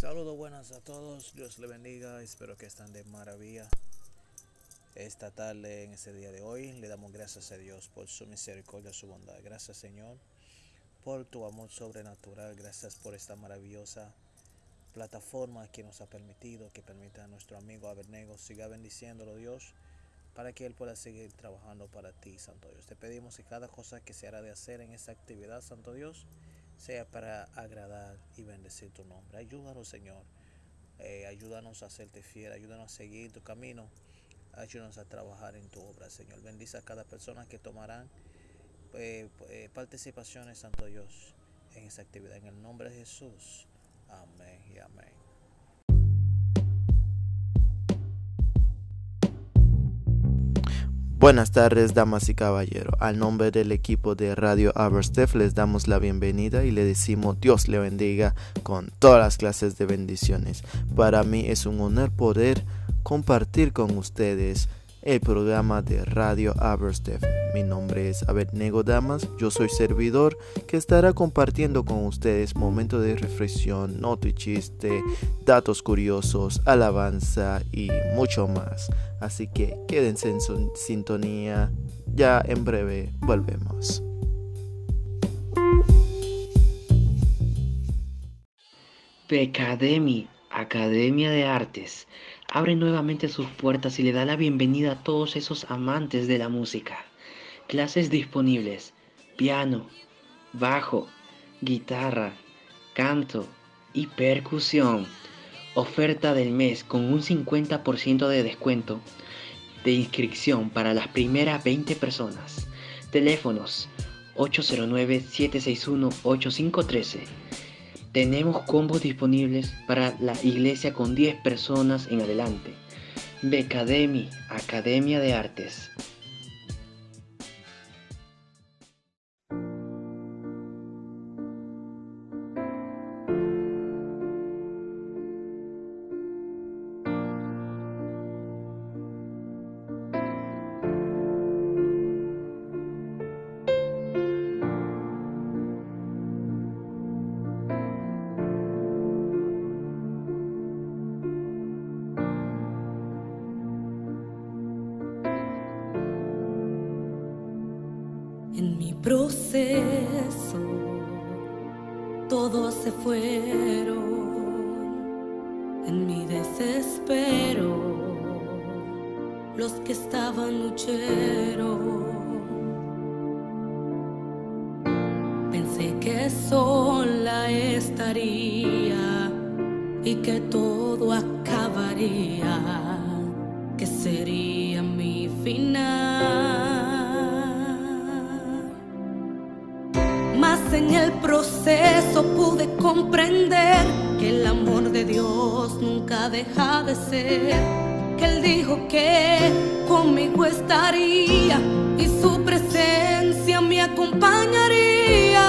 Saludos buenas a todos, Dios le bendiga, espero que estén de maravilla. Esta tarde, en este día de hoy, le damos gracias a Dios por su misericordia, su bondad. Gracias Señor por tu amor sobrenatural, gracias por esta maravillosa plataforma que nos ha permitido, que permita a nuestro amigo Abernego siga bendiciéndolo Dios, para que Él pueda seguir trabajando para ti, Santo Dios. Te pedimos que cada cosa que se hará de hacer en esta actividad, Santo Dios, sea para agradar y bendecir tu nombre. Ayúdanos, Señor. Eh, ayúdanos a hacerte fiel, ayúdanos a seguir tu camino, ayúdanos a trabajar en tu obra, Señor. Bendice a cada persona que tomarán eh, eh, participaciones, Santo Dios, en esa actividad. En el nombre de Jesús. Amén y amén. Buenas tardes, damas y caballeros. Al nombre del equipo de Radio Aberstef les damos la bienvenida y le decimos Dios le bendiga con todas las clases de bendiciones. Para mí es un honor poder compartir con ustedes el programa de Radio Aberstef. Mi nombre es Abednego Damas, yo soy servidor que estará compartiendo con ustedes momentos de reflexión, noto y chiste, datos curiosos, alabanza y mucho más. Así que quédense en sintonía, ya en breve volvemos. Pecademy, Academia de Artes abre nuevamente sus puertas y le da la bienvenida a todos esos amantes de la música. Clases disponibles, piano, bajo, guitarra, canto y percusión. Oferta del mes con un 50% de descuento de inscripción para las primeras 20 personas. Teléfonos 809-761-8513 tenemos combos disponibles para la iglesia con 10 personas en adelante. Becademy, Academia de Artes. Que sola estaría y que todo acabaría, que sería mi final. Mas en el proceso pude comprender que el amor de Dios nunca deja de ser. Que Él dijo que conmigo estaría y su presencia me acompañaría.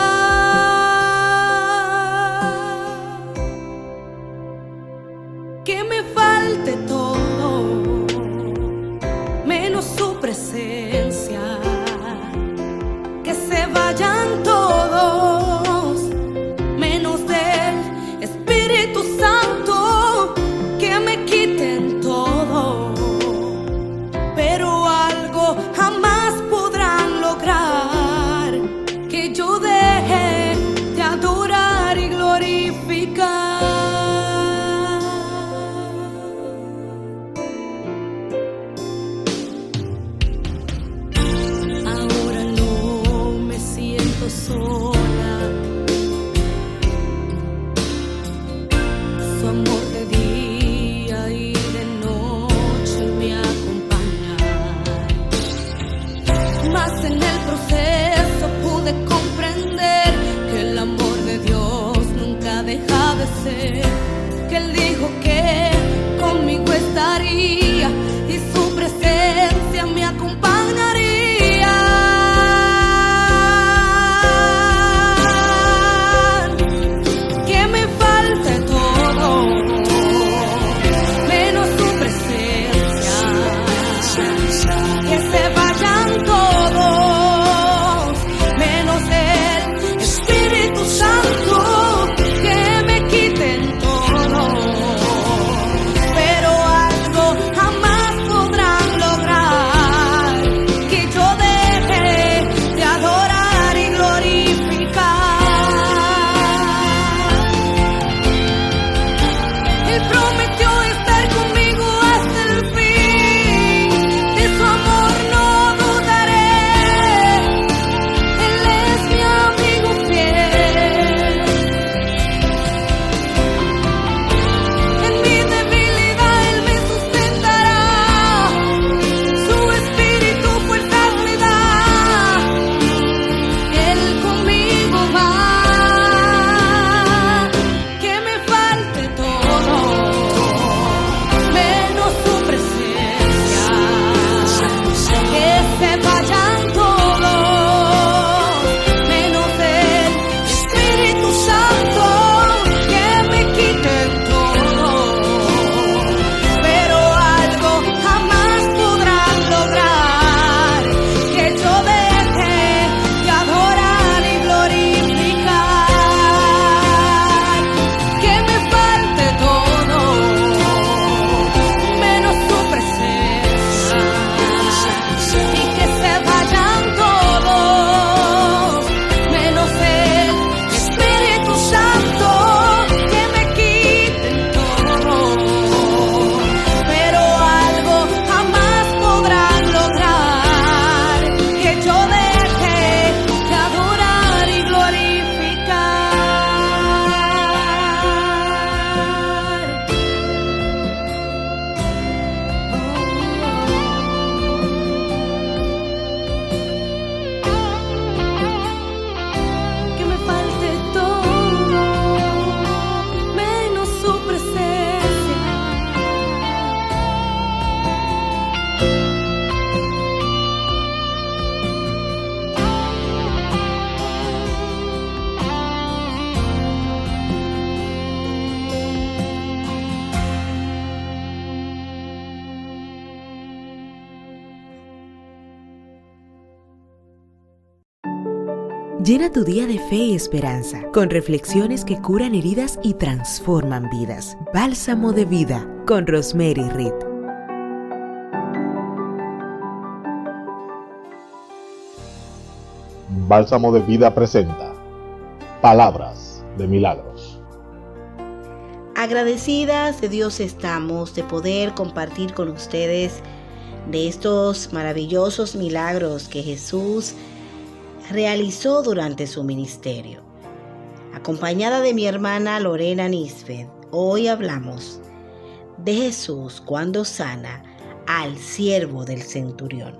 Deja Llena tu día de fe y esperanza con reflexiones que curan heridas y transforman vidas. Bálsamo de vida con Rosemary Reed. Bálsamo de vida presenta Palabras de Milagros. Agradecidas de Dios estamos de poder compartir con ustedes de estos maravillosos milagros que Jesús realizó durante su ministerio. Acompañada de mi hermana Lorena Nisbet, hoy hablamos de Jesús cuando sana al siervo del centurión.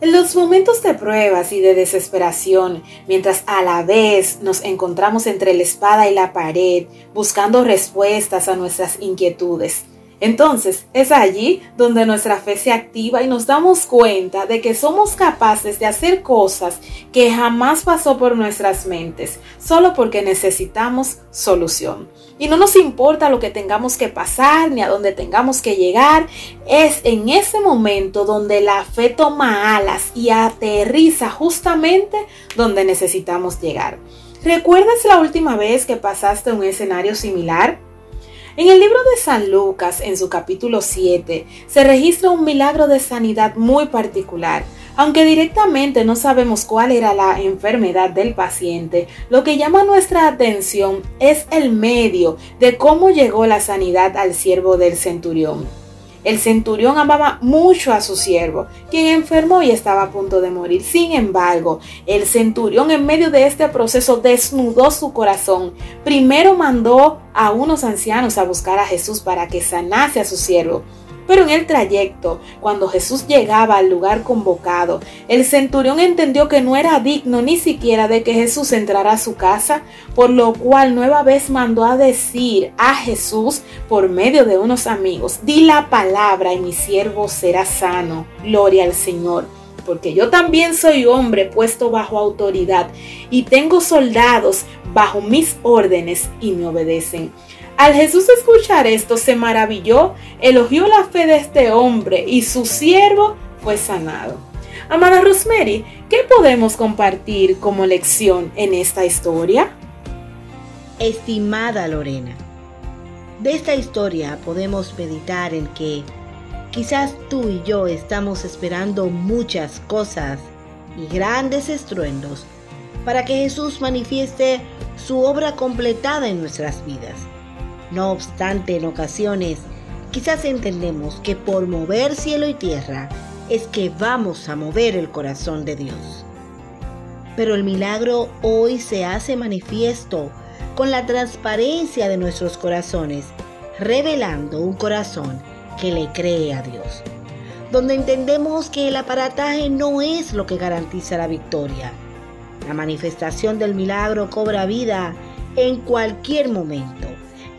En los momentos de pruebas y de desesperación, mientras a la vez nos encontramos entre la espada y la pared, buscando respuestas a nuestras inquietudes, entonces es allí donde nuestra fe se activa y nos damos cuenta de que somos capaces de hacer cosas que jamás pasó por nuestras mentes, solo porque necesitamos solución. Y no nos importa lo que tengamos que pasar ni a dónde tengamos que llegar, es en ese momento donde la fe toma alas y aterriza justamente donde necesitamos llegar. ¿Recuerdas la última vez que pasaste un escenario similar? En el libro de San Lucas, en su capítulo 7, se registra un milagro de sanidad muy particular. Aunque directamente no sabemos cuál era la enfermedad del paciente, lo que llama nuestra atención es el medio de cómo llegó la sanidad al siervo del centurión. El centurión amaba mucho a su siervo, quien enfermó y estaba a punto de morir. Sin embargo, el centurión en medio de este proceso desnudó su corazón. Primero mandó a unos ancianos a buscar a Jesús para que sanase a su siervo. Pero en el trayecto, cuando Jesús llegaba al lugar convocado, el centurión entendió que no era digno ni siquiera de que Jesús entrara a su casa, por lo cual nueva vez mandó a decir a Jesús por medio de unos amigos, di la palabra y mi siervo será sano. Gloria al Señor porque yo también soy hombre puesto bajo autoridad y tengo soldados bajo mis órdenes y me obedecen. Al Jesús escuchar esto se maravilló, elogió la fe de este hombre y su siervo fue sanado. Amada Rosemary, ¿qué podemos compartir como lección en esta historia? Estimada Lorena, de esta historia podemos meditar en que quizás tú y yo estamos esperando muchas cosas y grandes estruendos para que Jesús manifieste su obra completada en nuestras vidas. No obstante, en ocasiones, quizás entendemos que por mover cielo y tierra es que vamos a mover el corazón de Dios. Pero el milagro hoy se hace manifiesto con la transparencia de nuestros corazones, revelando un corazón que le cree a Dios, donde entendemos que el aparataje no es lo que garantiza la victoria. La manifestación del milagro cobra vida en cualquier momento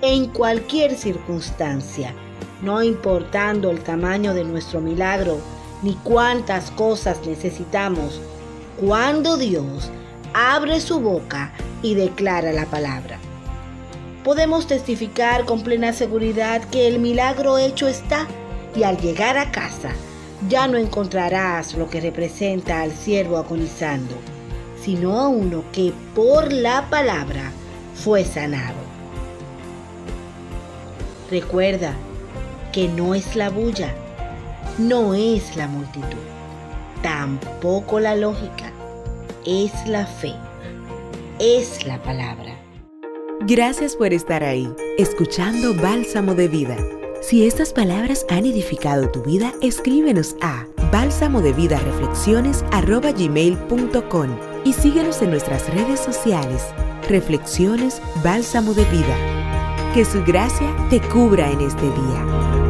en cualquier circunstancia, no importando el tamaño de nuestro milagro ni cuántas cosas necesitamos, cuando Dios abre su boca y declara la palabra. Podemos testificar con plena seguridad que el milagro hecho está y al llegar a casa ya no encontrarás lo que representa al siervo agonizando, sino a uno que por la palabra fue sanado. Recuerda que no es la bulla, no es la multitud, tampoco la lógica, es la fe, es la palabra. Gracias por estar ahí, escuchando Bálsamo de Vida. Si estas palabras han edificado tu vida, escríbenos a bálsamo de vida reflexiones y síguenos en nuestras redes sociales. Reflexiones Bálsamo de Vida. Que su gracia te cubra en este día.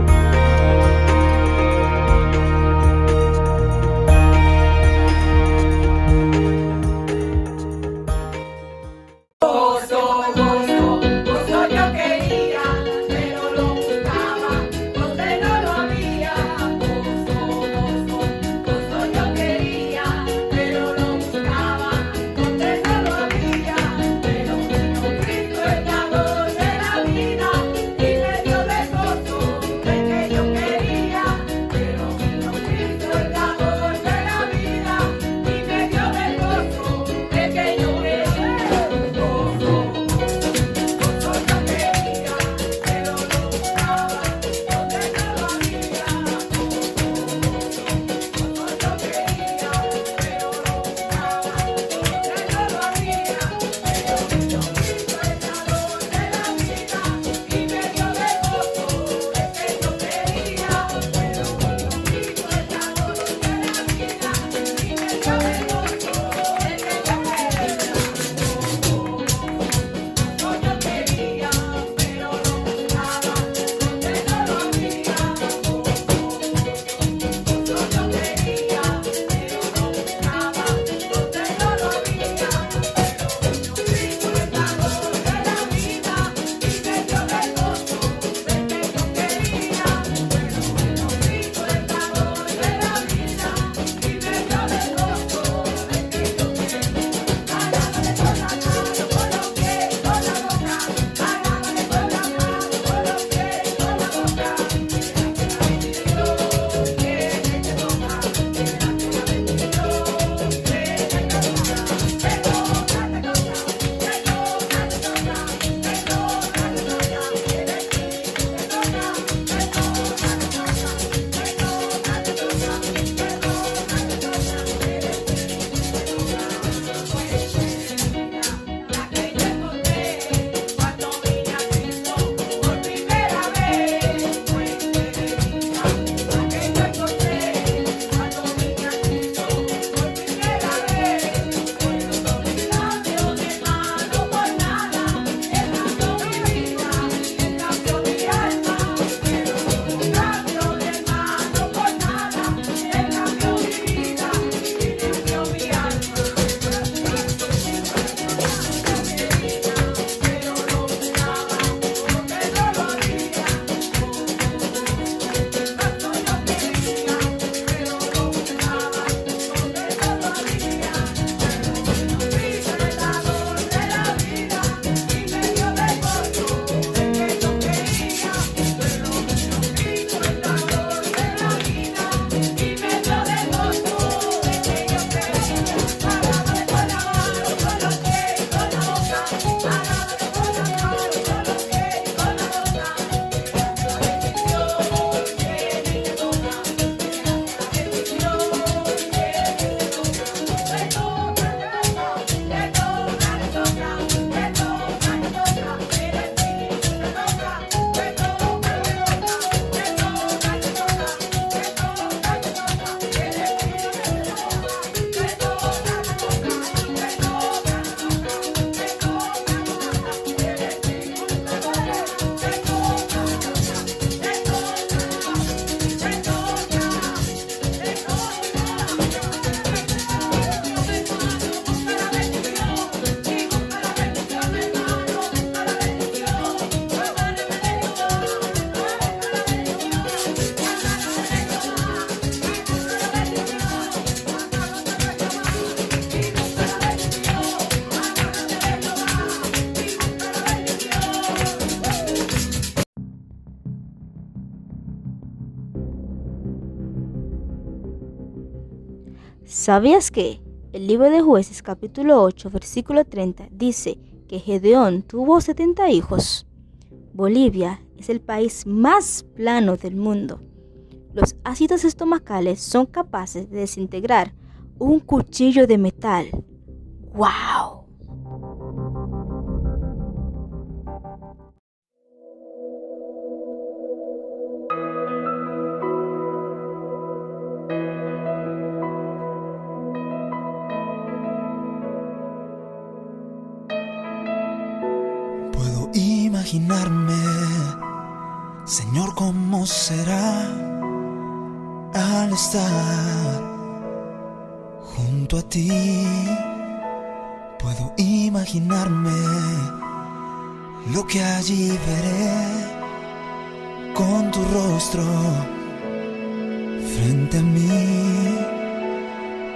¿Sabías que? El libro de jueces capítulo 8 versículo 30 dice que Gedeón tuvo 70 hijos. Bolivia es el país más plano del mundo. Los ácidos estomacales son capaces de desintegrar un cuchillo de metal. ¡Wow! Imaginarme, Señor, cómo será al estar junto a ti. Puedo imaginarme lo que allí veré con tu rostro frente a mí.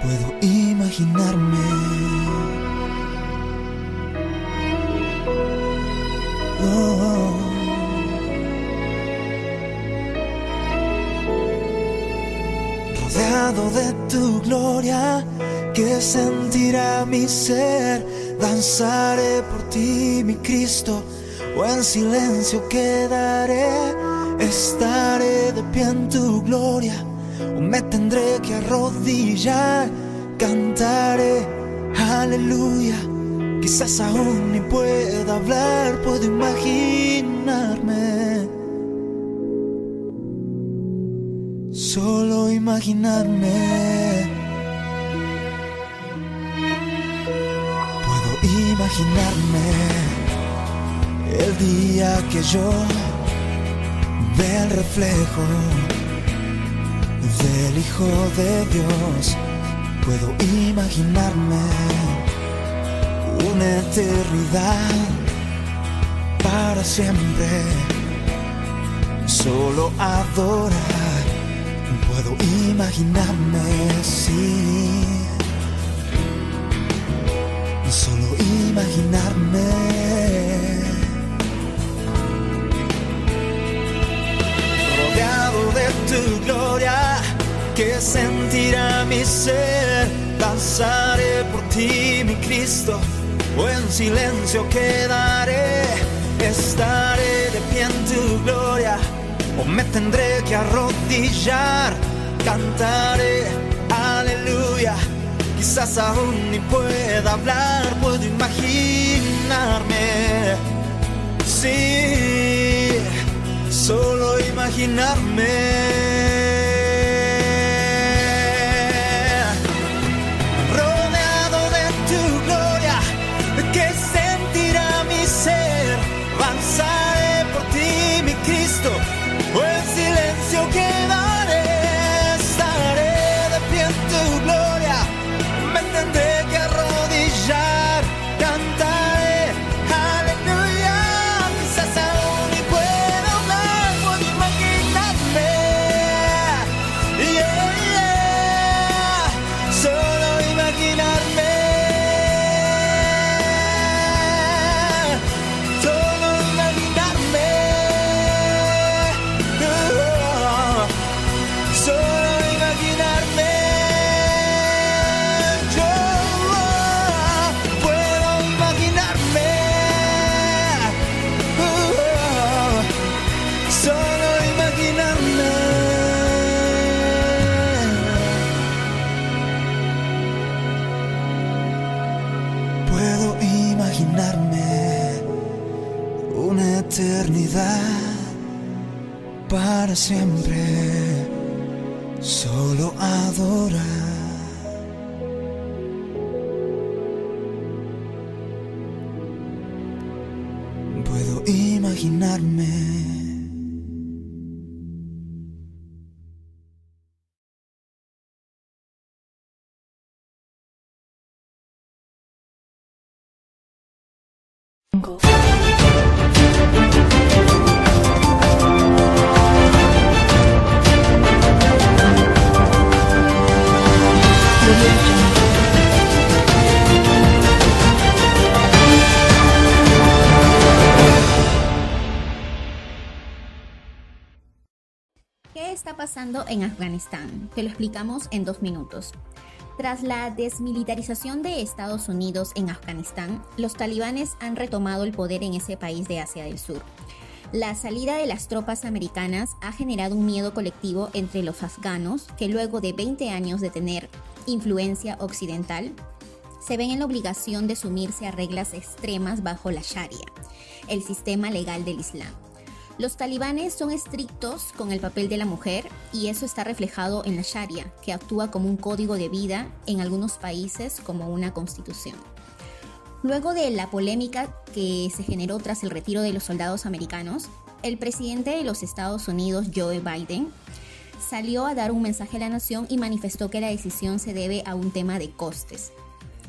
Puedo imaginarme Rodeado de tu gloria, que sentirá mi ser, danzaré por ti, mi Cristo, o en silencio quedaré, estaré de pie en tu gloria, o me tendré que arrodillar, cantaré, aleluya Quizás aún ni pueda hablar, puedo imaginarme. Solo imaginarme. Puedo imaginarme el día que yo ve el reflejo del Hijo de Dios. Puedo imaginarme una eternidad para siempre. Solo adorar, puedo imaginarme sí. Solo imaginarme. Rodeado de tu gloria, que sentirá mi ser, danzaré por ti, mi Cristo o en silencio quedaré, estaré de pie en tu gloria, o me tendré que arrodillar, cantaré, aleluya, quizás aún ni pueda hablar, puedo imaginarme, sí, solo imaginarme. Siempre, solo adorar. Puedo imaginarme. Pasando en Afganistán? Te lo explicamos en dos minutos. Tras la desmilitarización de Estados Unidos en Afganistán, los talibanes han retomado el poder en ese país de Asia del Sur. La salida de las tropas americanas ha generado un miedo colectivo entre los afganos que luego de 20 años de tener influencia occidental, se ven en la obligación de sumirse a reglas extremas bajo la Sharia, el sistema legal del Islam. Los talibanes son estrictos con el papel de la mujer y eso está reflejado en la Sharia, que actúa como un código de vida en algunos países como una constitución. Luego de la polémica que se generó tras el retiro de los soldados americanos, el presidente de los Estados Unidos, Joe Biden, salió a dar un mensaje a la nación y manifestó que la decisión se debe a un tema de costes.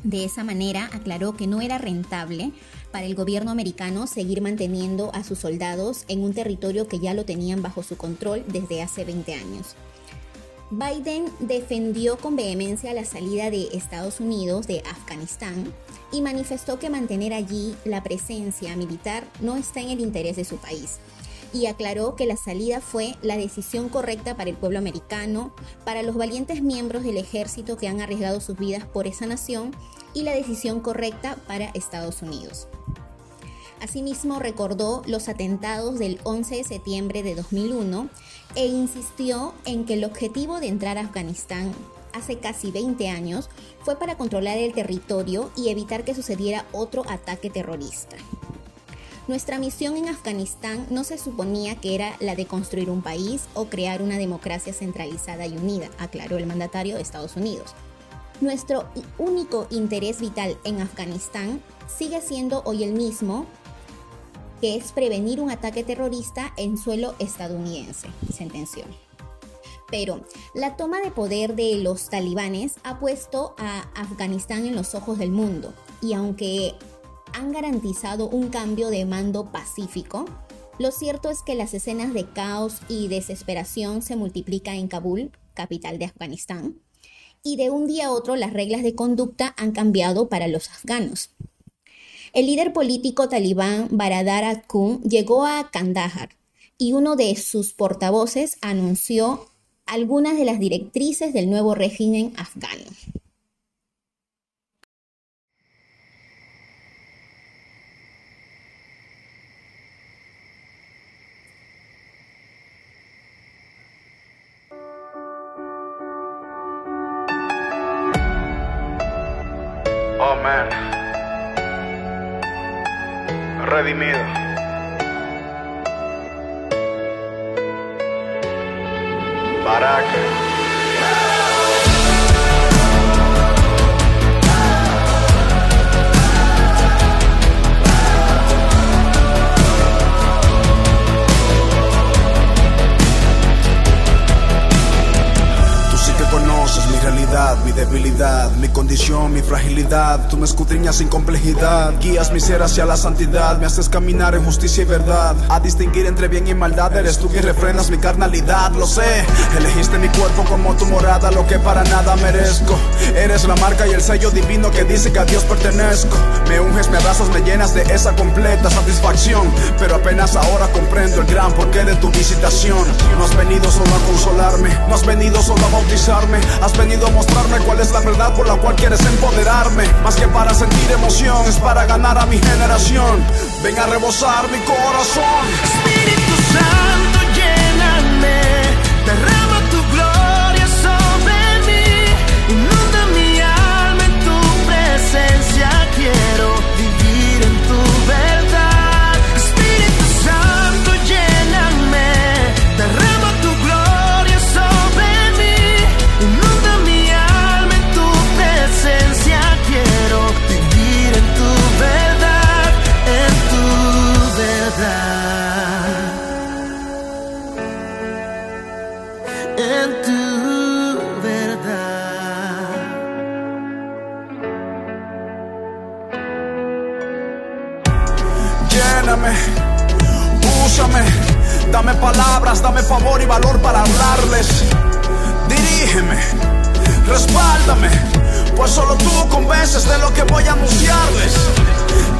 De esa manera aclaró que no era rentable para el gobierno americano seguir manteniendo a sus soldados en un territorio que ya lo tenían bajo su control desde hace 20 años. Biden defendió con vehemencia la salida de Estados Unidos de Afganistán y manifestó que mantener allí la presencia militar no está en el interés de su país y aclaró que la salida fue la decisión correcta para el pueblo americano, para los valientes miembros del ejército que han arriesgado sus vidas por esa nación y la decisión correcta para Estados Unidos. Asimismo, recordó los atentados del 11 de septiembre de 2001 e insistió en que el objetivo de entrar a Afganistán hace casi 20 años fue para controlar el territorio y evitar que sucediera otro ataque terrorista. Nuestra misión en Afganistán no se suponía que era la de construir un país o crear una democracia centralizada y unida, aclaró el mandatario de Estados Unidos. Nuestro único interés vital en Afganistán sigue siendo hoy el mismo, que es prevenir un ataque terrorista en suelo estadounidense, sentenció. Pero la toma de poder de los talibanes ha puesto a Afganistán en los ojos del mundo y aunque han garantizado un cambio de mando pacífico, lo cierto es que las escenas de caos y desesperación se multiplican en Kabul, capital de Afganistán, y de un día a otro las reglas de conducta han cambiado para los afganos. El líder político talibán Baradar Atkun llegó a Kandahar y uno de sus portavoces anunció algunas de las directrices del nuevo régimen afgano. Oh man, redimido. Barak. Realidad, mi debilidad, mi condición, mi fragilidad. Tú me escudriñas sin complejidad, guías mi ser hacia la santidad, me haces caminar en justicia y verdad. A distinguir entre bien y maldad, eres tú quien refrenas mi carnalidad, lo sé. Elegiste mi cuerpo como tu morada, lo que para nada merezco. Eres la marca y el sello divino que dice que a Dios pertenezco. Me unges, me abrazas, me llenas de esa completa satisfacción. Pero apenas ahora comprendo el gran porqué de tu visitación. No has venido solo a consolarme, no has venido solo a bautizarme, has venido mostrarme cuál es la verdad por la cual quieres empoderarme. Más que para sentir emoción, es para ganar a mi generación. Ven a rebosar mi corazón. Espíritu Santo, lléname, derrama dame palabras, dame favor y valor para hablarles. Dirígeme, respáldame, pues solo tú convences de lo que voy a anunciarles.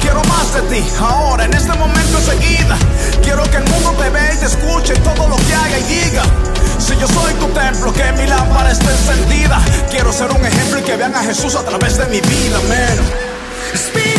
Quiero más de ti, ahora, en este momento enseguida. Quiero que el mundo te vea y te escuche todo lo que haga y diga. Si yo soy tu templo, que mi lámpara esté encendida. Quiero ser un ejemplo y que vean Jesús a través de mi vida, amén.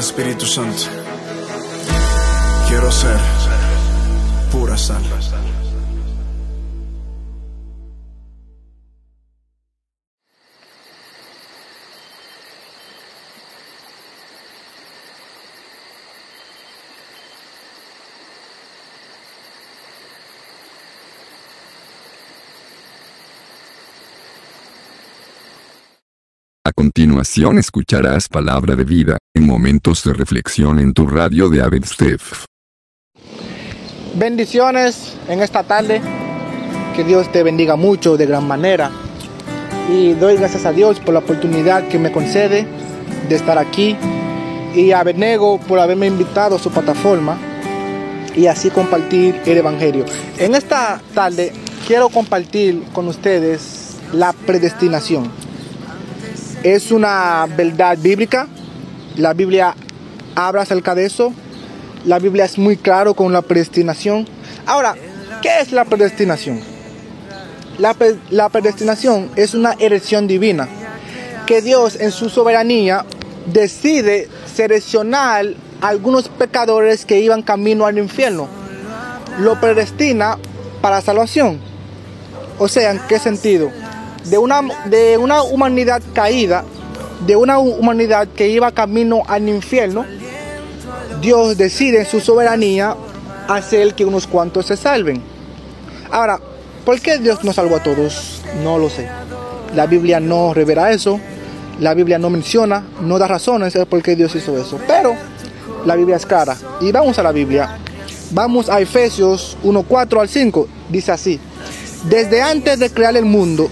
Espíritu Santo. Quiero ser continuación escucharás palabra de vida, en momentos de reflexión en tu radio de Abedstef. Bendiciones en esta tarde. Que Dios te bendiga mucho de gran manera. Y doy gracias a Dios por la oportunidad que me concede de estar aquí. Y a Benego por haberme invitado a su plataforma. Y así compartir el Evangelio. En esta tarde quiero compartir con ustedes la predestinación. Es una verdad bíblica. La Biblia habla acerca de eso. La Biblia es muy claro con la predestinación. Ahora, ¿qué es la predestinación? La, pre- la predestinación es una elección divina que Dios en su soberanía decide seleccionar algunos pecadores que iban camino al infierno. Lo predestina para salvación. O sea, ¿en qué sentido? De una, de una humanidad caída, de una hu- humanidad que iba camino al infierno, Dios decide en su soberanía hacer que unos cuantos se salven. Ahora, ¿por qué Dios no salvó a todos? No lo sé. La Biblia no revela eso. La Biblia no menciona, no da razones por qué Dios hizo eso. Pero la Biblia es clara. Y vamos a la Biblia. Vamos a Efesios 1, 4 al 5. Dice así. Desde antes de crear el mundo,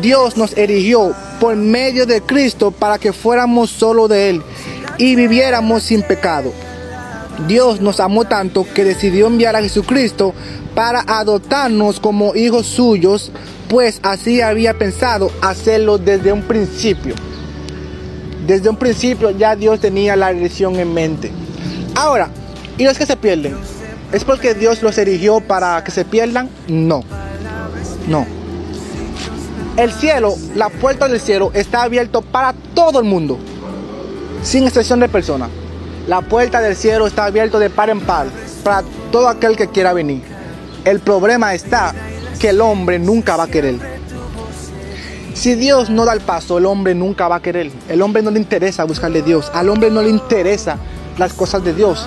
Dios nos erigió por medio de Cristo para que fuéramos solo de Él y viviéramos sin pecado. Dios nos amó tanto que decidió enviar a Jesucristo para adoptarnos como hijos suyos, pues así había pensado hacerlo desde un principio. Desde un principio ya Dios tenía la elección en mente. Ahora, ¿y los que se pierden? ¿Es porque Dios los erigió para que se pierdan? No. No. El cielo, la puerta del cielo está abierto para todo el mundo, sin excepción de personas. La puerta del cielo está abierta de par en par para todo aquel que quiera venir. El problema está que el hombre nunca va a querer. Si Dios no da el paso, el hombre nunca va a querer. El hombre no le interesa buscarle a Dios. Al hombre no le interesa las cosas de Dios.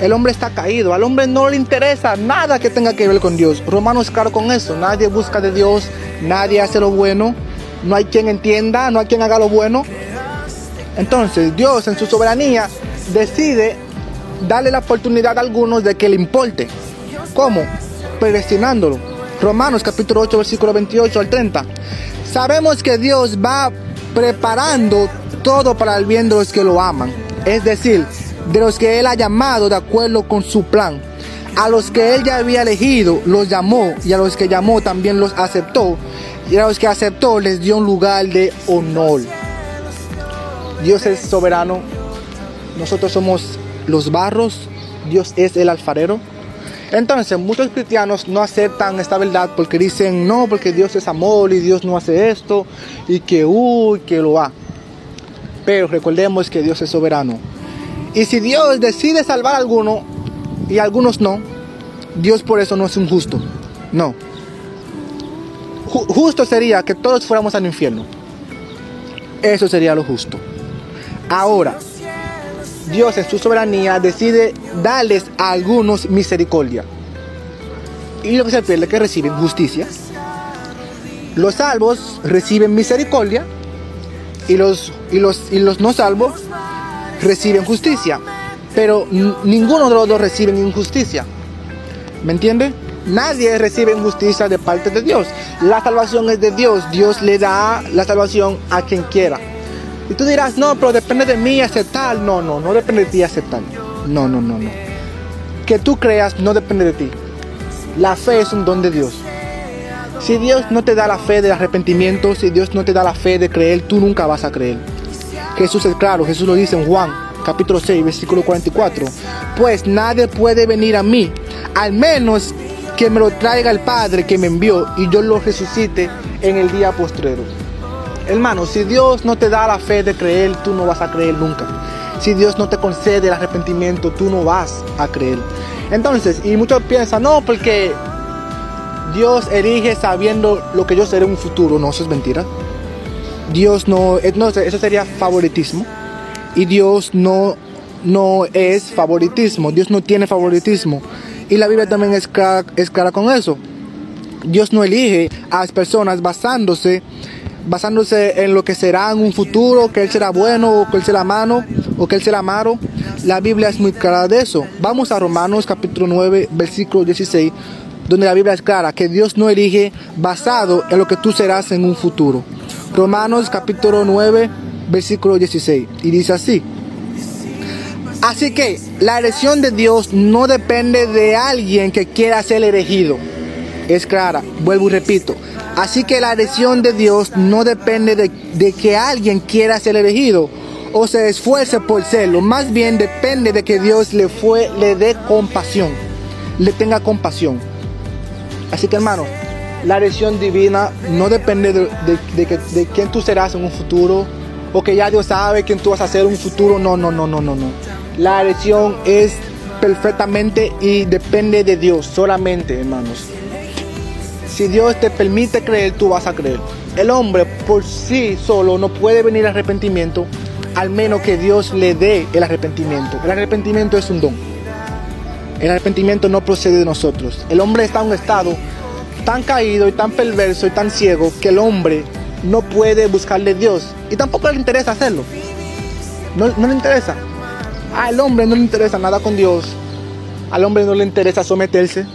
El hombre está caído, al hombre no le interesa nada que tenga que ver con Dios. Romanos es claro con eso, nadie busca de Dios, nadie hace lo bueno, no hay quien entienda, no hay quien haga lo bueno. Entonces Dios en su soberanía decide darle la oportunidad a algunos de que le importe. ¿Cómo? Predestinándolo. Romanos capítulo 8 versículo 28 al 30. Sabemos que Dios va preparando todo para el bien de los que lo aman. Es decir, de los que Él ha llamado de acuerdo con su plan. A los que Él ya había elegido, los llamó, y a los que llamó también los aceptó, y a los que aceptó les dio un lugar de honor. Dios es soberano, nosotros somos los barros, Dios es el alfarero. Entonces, muchos cristianos no aceptan esta verdad porque dicen, no, porque Dios es amor y Dios no hace esto, y que, uy, que lo ha. Pero recordemos que Dios es soberano. Y si Dios decide salvar a alguno y algunos no, Dios por eso no es un justo. No. justo sería que todos fuéramos al infierno. Eso sería lo justo. Ahora, Dios en su soberanía decide darles a algunos misericordia. Y lo que se pierde es que reciben justicia. Los salvos reciben misericordia y los, y los, y los no salvos reciben justicia, pero ninguno de los dos reciben injusticia. ¿Me entiende? Nadie recibe injusticia de parte de Dios. La salvación es de Dios. Dios le da la salvación a quien quiera. Y tú dirás, no, pero depende de mí aceptar. No, no, no depende de ti aceptar. No, no, no, no. Que tú creas no depende de ti. La fe es un don de Dios. Si Dios no te da la fe del arrepentimiento, si Dios no te da la fe de creer, tú nunca vas a creer. Jesús es claro, Jesús lo dice en Juan capítulo 6, versículo 44. Pues nadie puede venir a mí, al menos que me lo traiga el Padre que me envió y yo lo resucite en el día postrero. Hermano, si Dios no te da la fe de creer, tú no vas a creer nunca. Si Dios no te concede el arrepentimiento, tú no vas a creer. Entonces, y muchos piensan, no, porque Dios elige sabiendo lo que yo seré en un futuro. No, eso es mentira. Dios no, eh, no eso sería favoritismo. Y Dios no, no es favoritismo. Dios no tiene favoritismo. Y la Biblia también es clara, es clara con eso. Dios no elige a las personas basándose, basándose en lo que será en un futuro, que Él será bueno o que Él será malo o que Él será malo. La Biblia es muy clara de eso. Vamos a Romanos capítulo 9, versículo 16, donde la Biblia es clara que Dios no elige basado en lo que tú serás en un futuro. Romanos capítulo 9, versículo 16. Y dice así. Así que la elección de Dios no depende de alguien que quiera ser elegido. Es clara, vuelvo y repito. Así que la elección de Dios no depende de, de que alguien quiera ser elegido o se esfuerce por serlo. Más bien depende de que Dios le, fue, le dé compasión, le tenga compasión. Así que hermano, la elección divina no depende de, quién tú serás en un futuro o que ya Dios sabe quién tú vas a ser un futuro. No, no, no, no, no, no. La elección es perfectamente y depende de Dios solamente, hermanos. Si Dios te permite creer, tú vas a creer. El hombre por sí solo no puede venir al arrepentimiento al menos que Dios le dé el arrepentimiento. El arrepentimiento es un don. El arrepentimiento no procede de nosotros. El hombre está en un estado tan caído y tan perverso y tan ciego que el hombre no puede buscarle Dios y tampoco le interesa hacerlo. No, le interesa. Al hombre no le interesa nada con Dios. Al hombre no le interesa someterse.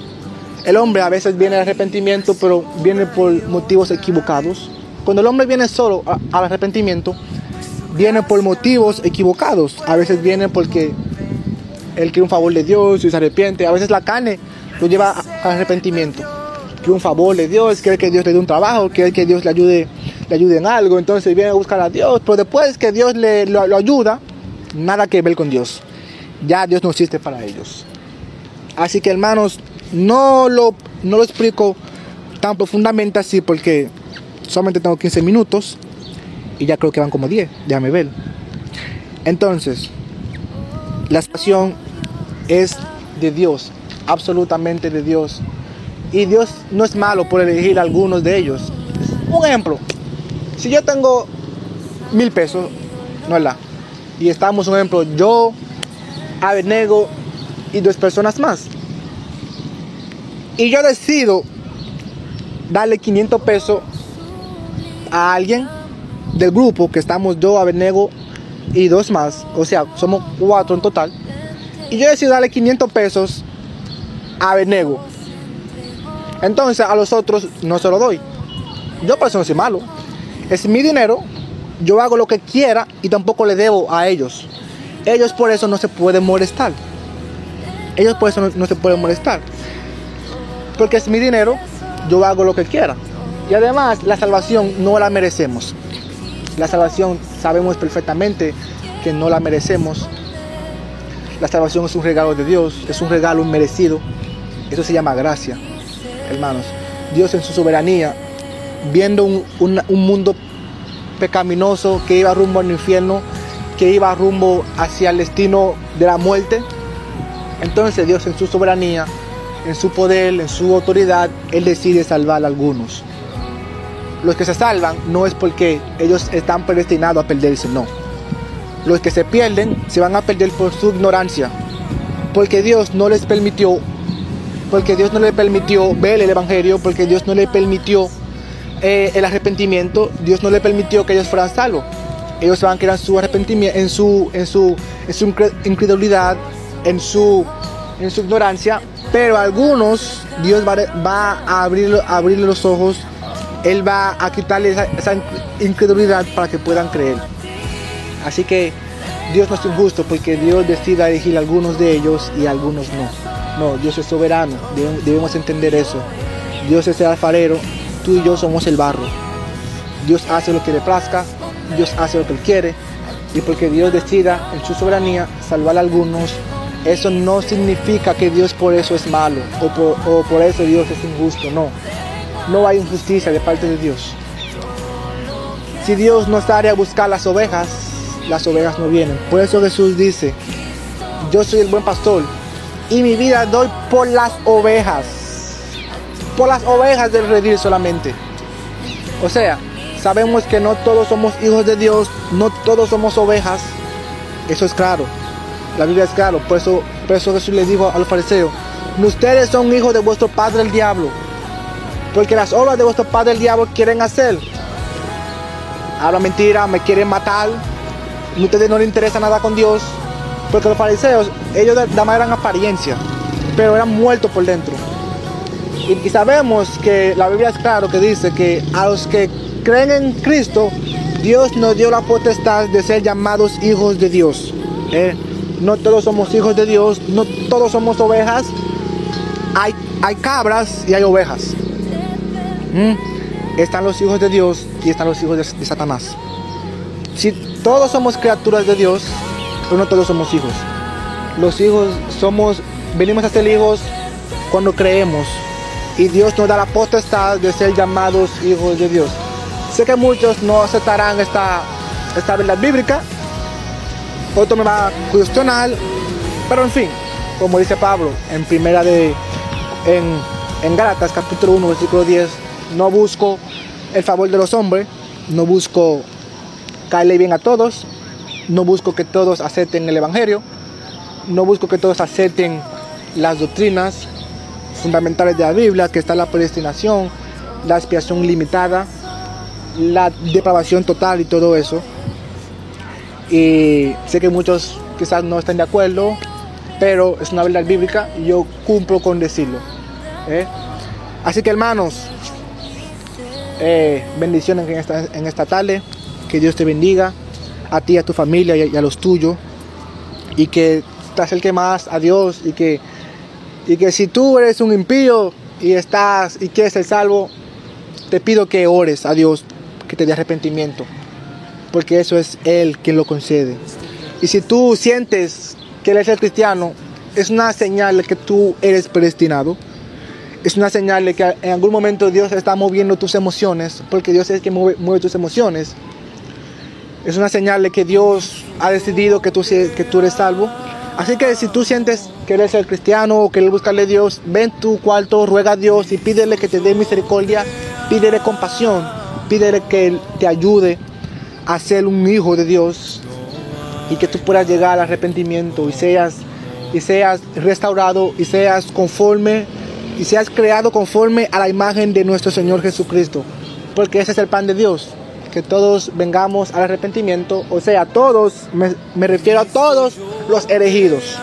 El hombre a veces viene al arrepentimiento, pero viene por motivos equivocados. Cuando el hombre viene solo al arrepentimiento, viene por motivos equivocados. A veces viene porque él quiere un favor de Dios y se arrepiente. A veces la carne lo lleva al arrepentimiento que un favor de Dios, quiere que Dios le dé un trabajo, quiere que Dios le ayude, le ayude en algo, entonces viene a buscar a Dios, pero después que Dios le lo, ayuda, nada que ver con Dios. Ya Dios no existe para ellos. Así que hermanos, no lo, no lo explico tan profundamente así porque solamente tengo 15 minutos y ya creo que van como 10, déjame ver. Entonces, la estación es de Dios, absolutamente de Dios. Y Dios no es malo por elegir algunos de ellos. Un ejemplo, si yo tengo mil pesos, no es la, y estamos, un ejemplo, yo, Abednego y dos personas más. Y yo decido darle 500 pesos a alguien del grupo, que estamos yo, Abenego y dos más, o sea, somos cuatro en total. Y yo decido darle 500 pesos a Benego. Entonces a los otros no se lo doy. Yo por eso no soy malo. Es mi dinero, yo hago lo que quiera y tampoco le debo a ellos. Ellos por eso no se pueden molestar. Ellos por eso no, se pueden molestar. Porque es mi dinero, yo hago lo que quiera. Y además la salvación no la merecemos. La salvación sabemos perfectamente que no la merecemos. La salvación es un regalo de Dios, es un regalo inmerecido. Eso se llama gracia, hermanos. Dios en su soberanía, viendo un, un- un mundo pecaminoso que iba rumbo al infierno, que iba rumbo hacia el destino de la muerte. Entonces Dios en su soberanía, en su poder, en su autoridad, Él decide salvar a algunos. Los que se salvan no es porque ellos están predestinados a perderse, no. Los que se pierden se van a perder por su ignorancia, porque Dios no les permitió, porque Dios no les permitió ver el Evangelio, porque Dios no les permitió eh, el arrepentimiento, Dios no les permitió que ellos fueran salvos. Ellos van a quedar en su arrepentimiento, en su, en su, en su incre- incredulidad, en su, en su ignorancia, pero algunos Dios va, va a abrir, abrirle los ojos, Él va a quitarle esa, incredulidad para que puedan creer. Así que Dios no es injusto porque Dios decida elegir a algunos de ellos y a algunos no. No, Dios es soberano, debe- debemos entender eso. Dios es el alfarero, tú y yo somos el barro. Dios hace lo que le plazca, Dios hace lo que él quiere, y porque Dios decida en su soberanía salvar a algunos, eso no significa que Dios por eso es malo o por, por eso Dios es injusto, no. No hay injusticia de parte de Dios. Si Dios no sale a buscar las ovejas, las ovejas no vienen. Por eso Jesús dice, yo soy el buen pastor y mi vida doy por las ovejas. Por las ovejas del redil solamente. O sea, sabemos que no todos somos hijos de Dios, no todos somos ovejas. Eso es claro. La Biblia es claro. Por eso, por eso Jesús le dijo a los fariseos, ustedes son hijos de vuestro padre el diablo. Porque las obras de vuestro padre el diablo quieren hacer. Habla mentira, me quieren matar. Ustedes no les interesa nada con Dios. Porque los fariseos, ellos de eran apariencia, pero eran muertos por dentro. Y, sabemos que la Biblia es claro que dice que a los que creen en Cristo, Dios nos dio la potestad de ser llamados hijos de Dios. ¿eh? No todos somos hijos de Dios, no todos somos ovejas. Hay, hay cabras y hay ovejas. ¿Mm? Están los hijos de Dios y están los hijos de, de Satanás. Si todos somos criaturas de Dios, pero no todos somos hijos. Los hijos somos, venimos a ser hijos cuando creemos. Y Dios nos da la potestad de ser llamados hijos de Dios. Sé que muchos no aceptarán esta, esta verdad bíblica. Otro me va a cuestionar. Pero en fin, como dice Pablo en primera de en, en Gálatas capítulo 1 versículo 10, no busco el favor de los hombres, no busco caerle bien a todos, no busco que todos acepten el evangelio, no busco que todos acepten las doctrinas fundamentales de la Biblia, que está la predestinación, la expiación limitada, la depravación total y todo eso. Y sé que muchos quizás no estén de acuerdo, pero es una verdad bíblica y yo cumplo con decirlo. ¿eh? Así que hermanos, eh, bendiciones en esta, en esta tarde, que Dios te bendiga, a ti, a tu familia y a, y a los tuyos, y que te acerque más a Dios y que, y que si tú eres un impío y estás y quieres ser salvo, te pido que ores a Dios, que te dé arrepentimiento, porque eso es Él quien lo concede. Y si tú sientes que eres el cristiano, es una señal de que tú eres predestinado. Es una señal de que en algún momento Dios está moviendo tus emociones, porque Dios es que mueve, mueve tus emociones. Es una señal de que Dios ha decidido que tú, que tú eres salvo. Así que si tú sientes que eres el cristiano o quieres buscarle a Dios, ven tu cuarto, ruega a Dios y pídele que te dé misericordia, pídele compasión, pídele que te ayude a ser un hijo de Dios y que tú puedas llegar al arrepentimiento y seas y seas restaurado y seas conforme y seas creado conforme a la imagen de nuestro Señor Jesucristo. Porque ese es el pan de Dios, que todos vengamos al arrepentimiento, o sea, todos, me refiero a todos los elegidos.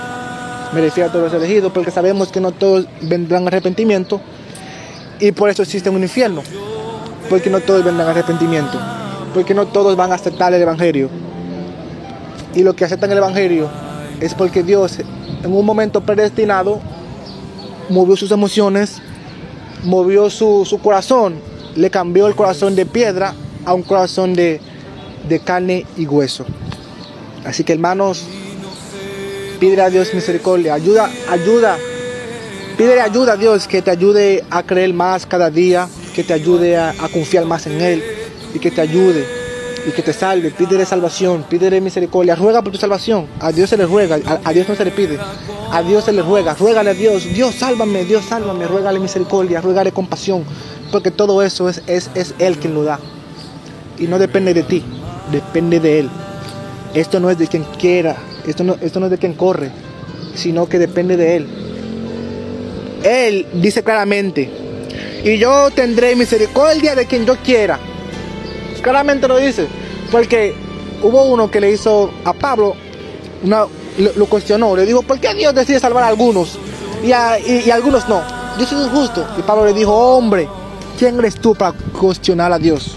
Me refiero a todos los elegidos porque sabemos que no todos vendrán arrepentimiento y por eso existe un infierno. Porque no todos vendrán arrepentimiento. Porque no todos van a aceptar el Evangelio. Y los que aceptan el Evangelio es porque Dios en un momento predestinado movió sus emociones, movió su, su corazón, le cambió el corazón de piedra a un corazón de, de carne y hueso. Así que hermanos, pide a Dios misericordia, ayuda, ayuda, pídele ayuda a Dios que te ayude a creer más cada día, que te ayude a, confiar más en Él y que te ayude y que te salve, pídele salvación, pídele misericordia, ruega por tu salvación, a Dios se le ruega, a, a Dios no se le pide, a Dios se le ruega, ruégale a Dios, Dios sálvame, Dios sálvame, ruégale misericordia, ruégale compasión, porque todo eso es, es, es Él quien lo da. Y no depende de ti, depende de Él. Esto no es de quien quiera, esto no, esto no es de quien corre, sino que depende de Él. Él dice claramente, y yo tendré misericordia de quien yo quiera. Claramente lo dice, porque hubo uno que le hizo a Pablo, una, lo, cuestionó, le dijo, ¿por qué Dios decide salvar a algunos y a, y, y algunos no? Dios es injusto. Y Pablo le dijo, hombre, ¿quién eres tú para cuestionar a Dios?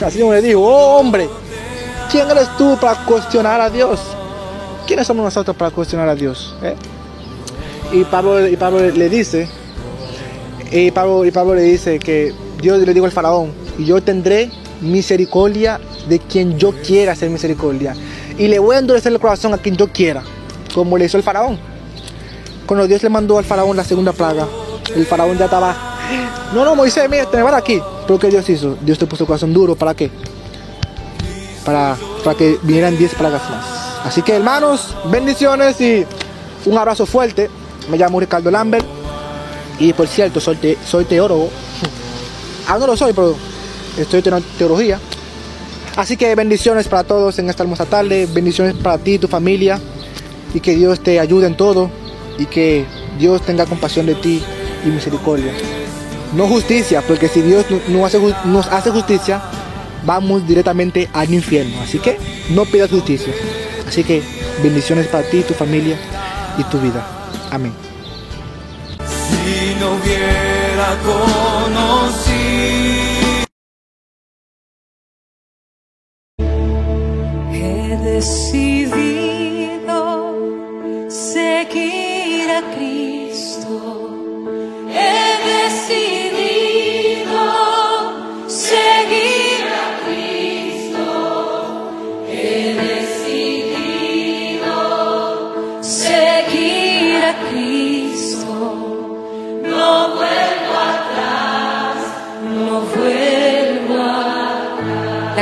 Así como le dijo, hombre, ¿quién eres tú para cuestionar a Dios? ¿Quiénes somos nosotros para cuestionar a Dios? eh? Y, Pablo, y Pablo le dice, y Pablo, y Pablo le dice que Dios le dijo al faraón, y yo tendré misericordia de quien yo quiera hacer misericordia. Y le voy a endurecer el corazón a quien yo quiera, como le hizo el faraón. Cuando Dios le mandó al faraón la segunda plaga, el faraón ya estaba, no, no, Moisés, mira, te me van aquí. Pero ¿qué Dios hizo? Dios te puso el corazón duro, ¿para qué? Para, para que vinieran 10 plagas más. Así que hermanos, bendiciones y un abrazo fuerte. Me llamo Ricardo Lambert. Y por cierto, soy, te- soy teólogo. Ah, no lo soy, pero estoy en teología. Así que bendiciones para todos en esta hermosa tarde. Bendiciones para ti y tu familia. Y que Dios te ayude en todo. Y que Dios tenga compasión de ti y misericordia. No justicia, porque si Dios no- nos hace justicia, vamos directamente al infierno. Así que no pidas justicia. Así que bendiciones para ti, tu familia y tu vida. Amén. Si no hubiera conocido.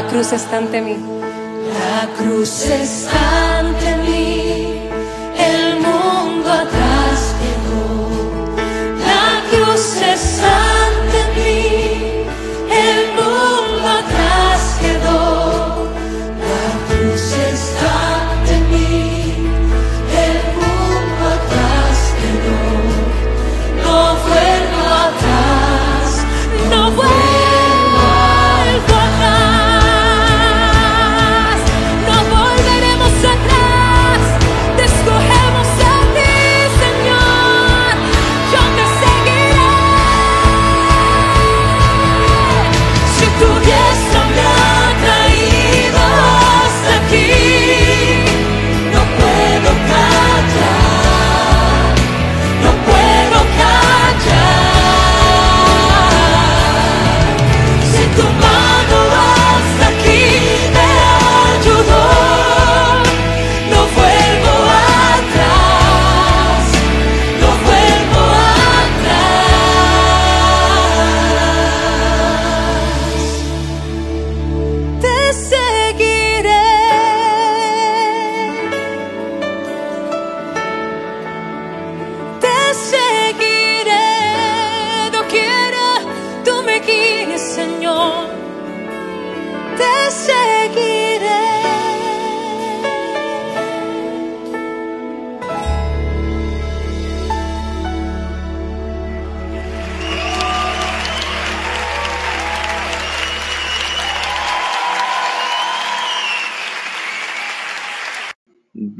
Cruz está ante mí. La cruz está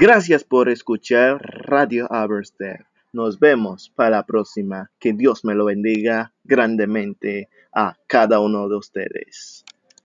Gracias por escuchar Radio Aberstep. Nos vemos para la próxima. Que Dios me lo bendiga grandemente a cada uno de ustedes.